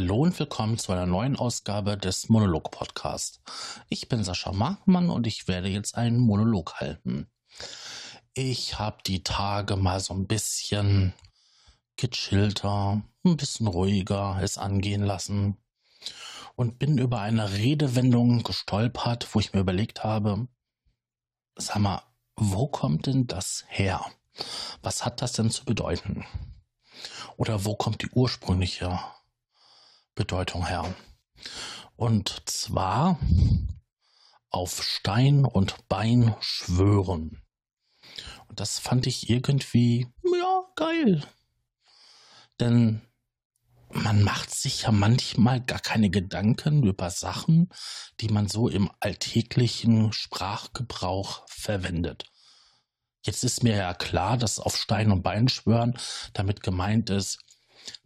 Hallo und willkommen zu einer neuen Ausgabe des Monolog Podcast. Ich bin Sascha Markmann und ich werde jetzt einen Monolog halten. Ich habe die Tage mal so ein bisschen gechillter, ein bisschen ruhiger es angehen lassen und bin über eine Redewendung gestolpert, wo ich mir überlegt habe, sag mal, wo kommt denn das her? Was hat das denn zu bedeuten? Oder wo kommt die ursprüngliche Bedeutung her. Und zwar auf Stein und Bein schwören. Und das fand ich irgendwie, ja, geil. Denn man macht sich ja manchmal gar keine Gedanken über Sachen, die man so im alltäglichen Sprachgebrauch verwendet. Jetzt ist mir ja klar, dass auf Stein und Bein schwören damit gemeint ist,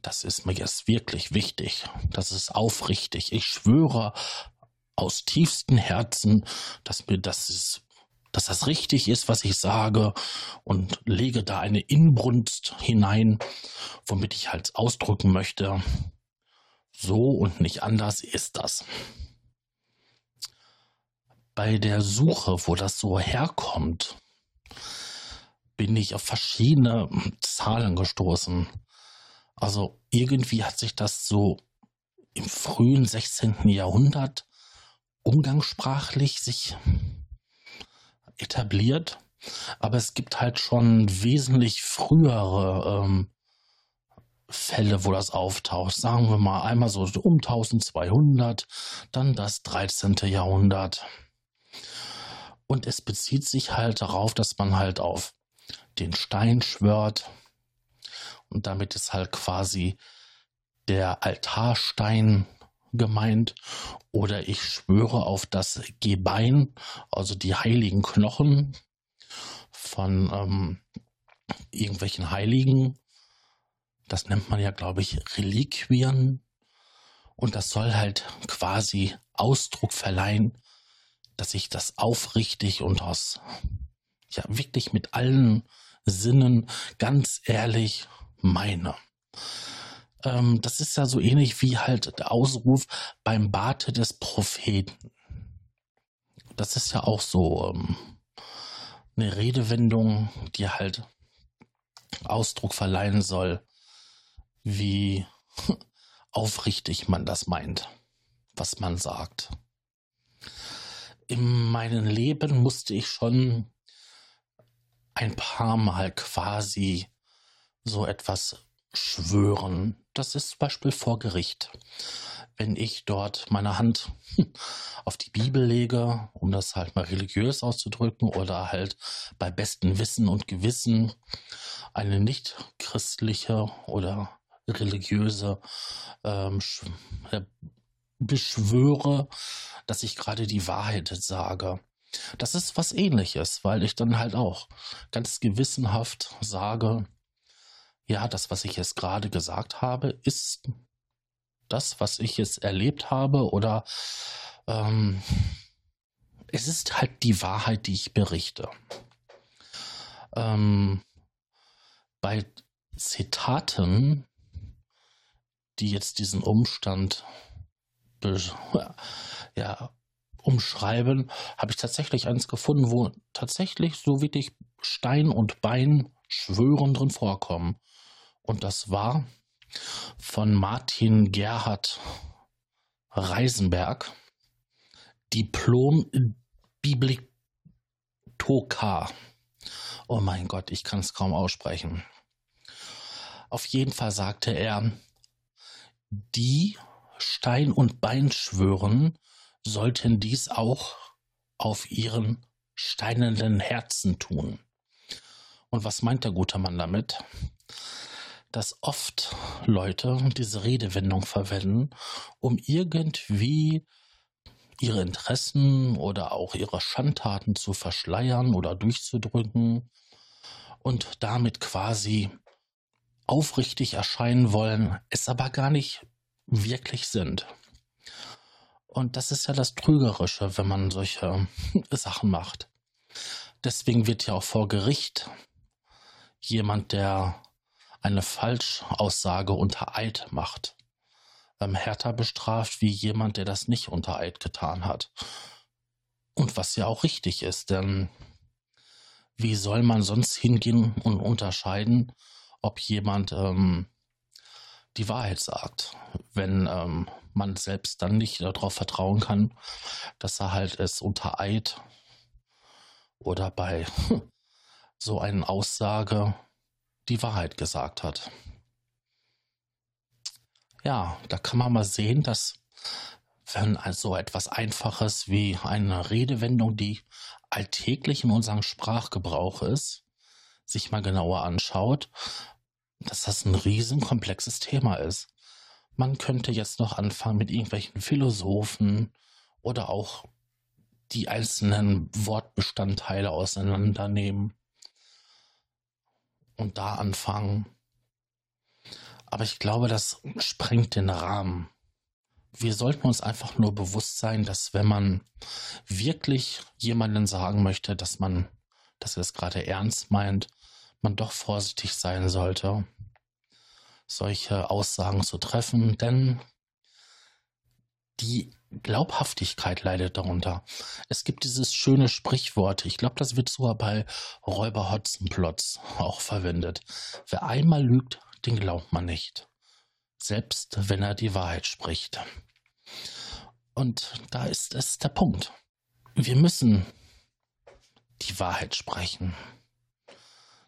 das ist mir jetzt wirklich wichtig. Das ist aufrichtig. Ich schwöre aus tiefstem Herzen, dass mir das ist, dass das richtig ist, was ich sage und lege da eine Inbrunst hinein, womit ich halt ausdrücken möchte. So und nicht anders ist das. Bei der Suche, wo das so herkommt, bin ich auf verschiedene Zahlen gestoßen. Also irgendwie hat sich das so im frühen 16. Jahrhundert umgangssprachlich sich etabliert. Aber es gibt halt schon wesentlich frühere ähm, Fälle, wo das auftaucht. Sagen wir mal einmal so um 1200, dann das 13. Jahrhundert. Und es bezieht sich halt darauf, dass man halt auf den Stein schwört, und damit ist halt quasi der Altarstein gemeint oder ich schwöre auf das Gebein, also die heiligen Knochen von ähm, irgendwelchen Heiligen. Das nennt man ja, glaube ich, Reliquien. Und das soll halt quasi Ausdruck verleihen, dass ich das aufrichtig und aus, ja, wirklich mit allen Sinnen ganz ehrlich meine. Ähm, das ist ja so ähnlich wie halt der Ausruf beim Bate des Propheten. Das ist ja auch so ähm, eine Redewendung, die halt Ausdruck verleihen soll, wie aufrichtig man das meint, was man sagt. In meinem Leben musste ich schon ein paar Mal quasi so etwas schwören. Das ist zum Beispiel vor Gericht. Wenn ich dort meine Hand auf die Bibel lege, um das halt mal religiös auszudrücken, oder halt bei bestem Wissen und Gewissen eine nicht christliche oder religiöse ähm, äh, beschwöre, dass ich gerade die Wahrheit sage. Das ist was ähnliches, weil ich dann halt auch ganz gewissenhaft sage, ja, das, was ich jetzt gerade gesagt habe, ist das, was ich jetzt erlebt habe oder ähm, es ist halt die Wahrheit, die ich berichte. Ähm, bei Zitaten, die jetzt diesen Umstand ja, umschreiben, habe ich tatsächlich eins gefunden, wo tatsächlich so wirklich Stein und Bein schwören drin vorkommen. Und das war von Martin Gerhard Reisenberg, Diplom Bibliothekar. Oh mein Gott, ich kann es kaum aussprechen. Auf jeden Fall sagte er, die Stein und Bein schwören, sollten dies auch auf ihren steinernen Herzen tun. Und was meint der gute Mann damit? Dass oft Leute diese Redewendung verwenden, um irgendwie ihre Interessen oder auch ihre Schandtaten zu verschleiern oder durchzudrücken und damit quasi aufrichtig erscheinen wollen, es aber gar nicht wirklich sind. Und das ist ja das Trügerische, wenn man solche Sachen macht. Deswegen wird ja auch vor Gericht jemand, der eine Falschaussage unter Eid macht, ähm, härter bestraft wie jemand, der das nicht unter Eid getan hat. Und was ja auch richtig ist, denn wie soll man sonst hingehen und unterscheiden, ob jemand ähm, die Wahrheit sagt, wenn ähm, man selbst dann nicht darauf vertrauen kann, dass er halt es unter Eid oder bei so einer Aussage die Wahrheit gesagt hat. Ja, da kann man mal sehen, dass wenn so etwas Einfaches wie eine Redewendung, die alltäglich in unserem Sprachgebrauch ist, sich mal genauer anschaut, dass das ein riesen komplexes Thema ist. Man könnte jetzt noch anfangen mit irgendwelchen Philosophen oder auch die einzelnen Wortbestandteile auseinandernehmen und da anfangen. Aber ich glaube, das sprengt den Rahmen. Wir sollten uns einfach nur bewusst sein, dass wenn man wirklich jemanden sagen möchte, dass man, dass er es gerade ernst meint, man doch vorsichtig sein sollte, solche Aussagen zu treffen, denn die Glaubhaftigkeit leidet darunter. Es gibt dieses schöne Sprichwort, ich glaube, das wird sogar bei Räuber Hotzenplotz auch verwendet. Wer einmal lügt, den glaubt man nicht. Selbst wenn er die Wahrheit spricht. Und da ist es der Punkt. Wir müssen die Wahrheit sprechen.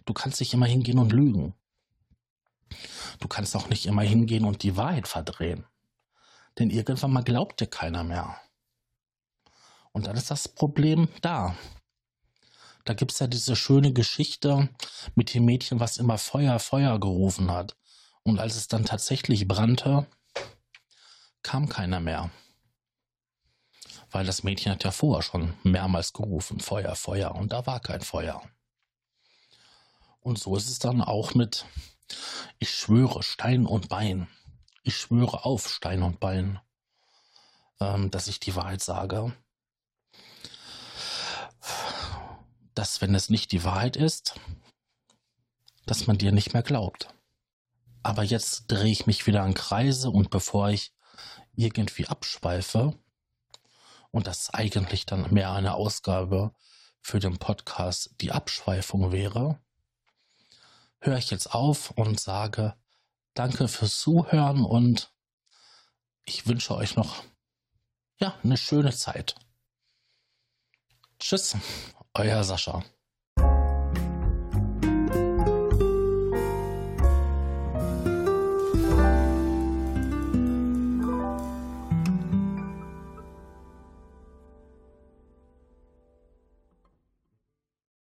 Du kannst nicht immer hingehen und lügen. Du kannst auch nicht immer hingehen und die Wahrheit verdrehen. Denn irgendwann mal glaubt dir keiner mehr. Und dann ist das Problem da. Da gibt es ja diese schöne Geschichte mit dem Mädchen, was immer Feuer, Feuer gerufen hat. Und als es dann tatsächlich brannte, kam keiner mehr. Weil das Mädchen hat ja vorher schon mehrmals gerufen, Feuer, Feuer, und da war kein Feuer. Und so ist es dann auch mit, ich schwöre, Stein und Bein ich schwöre auf Stein und Bein, ähm, dass ich die Wahrheit sage. Dass, wenn es nicht die Wahrheit ist, dass man dir nicht mehr glaubt. Aber jetzt drehe ich mich wieder in Kreise und bevor ich irgendwie abschweife, und das eigentlich dann mehr eine Ausgabe für den Podcast die Abschweifung wäre, höre ich jetzt auf und sage, Danke fürs Zuhören und ich wünsche euch noch ja, eine schöne Zeit. Tschüss, euer Sascha.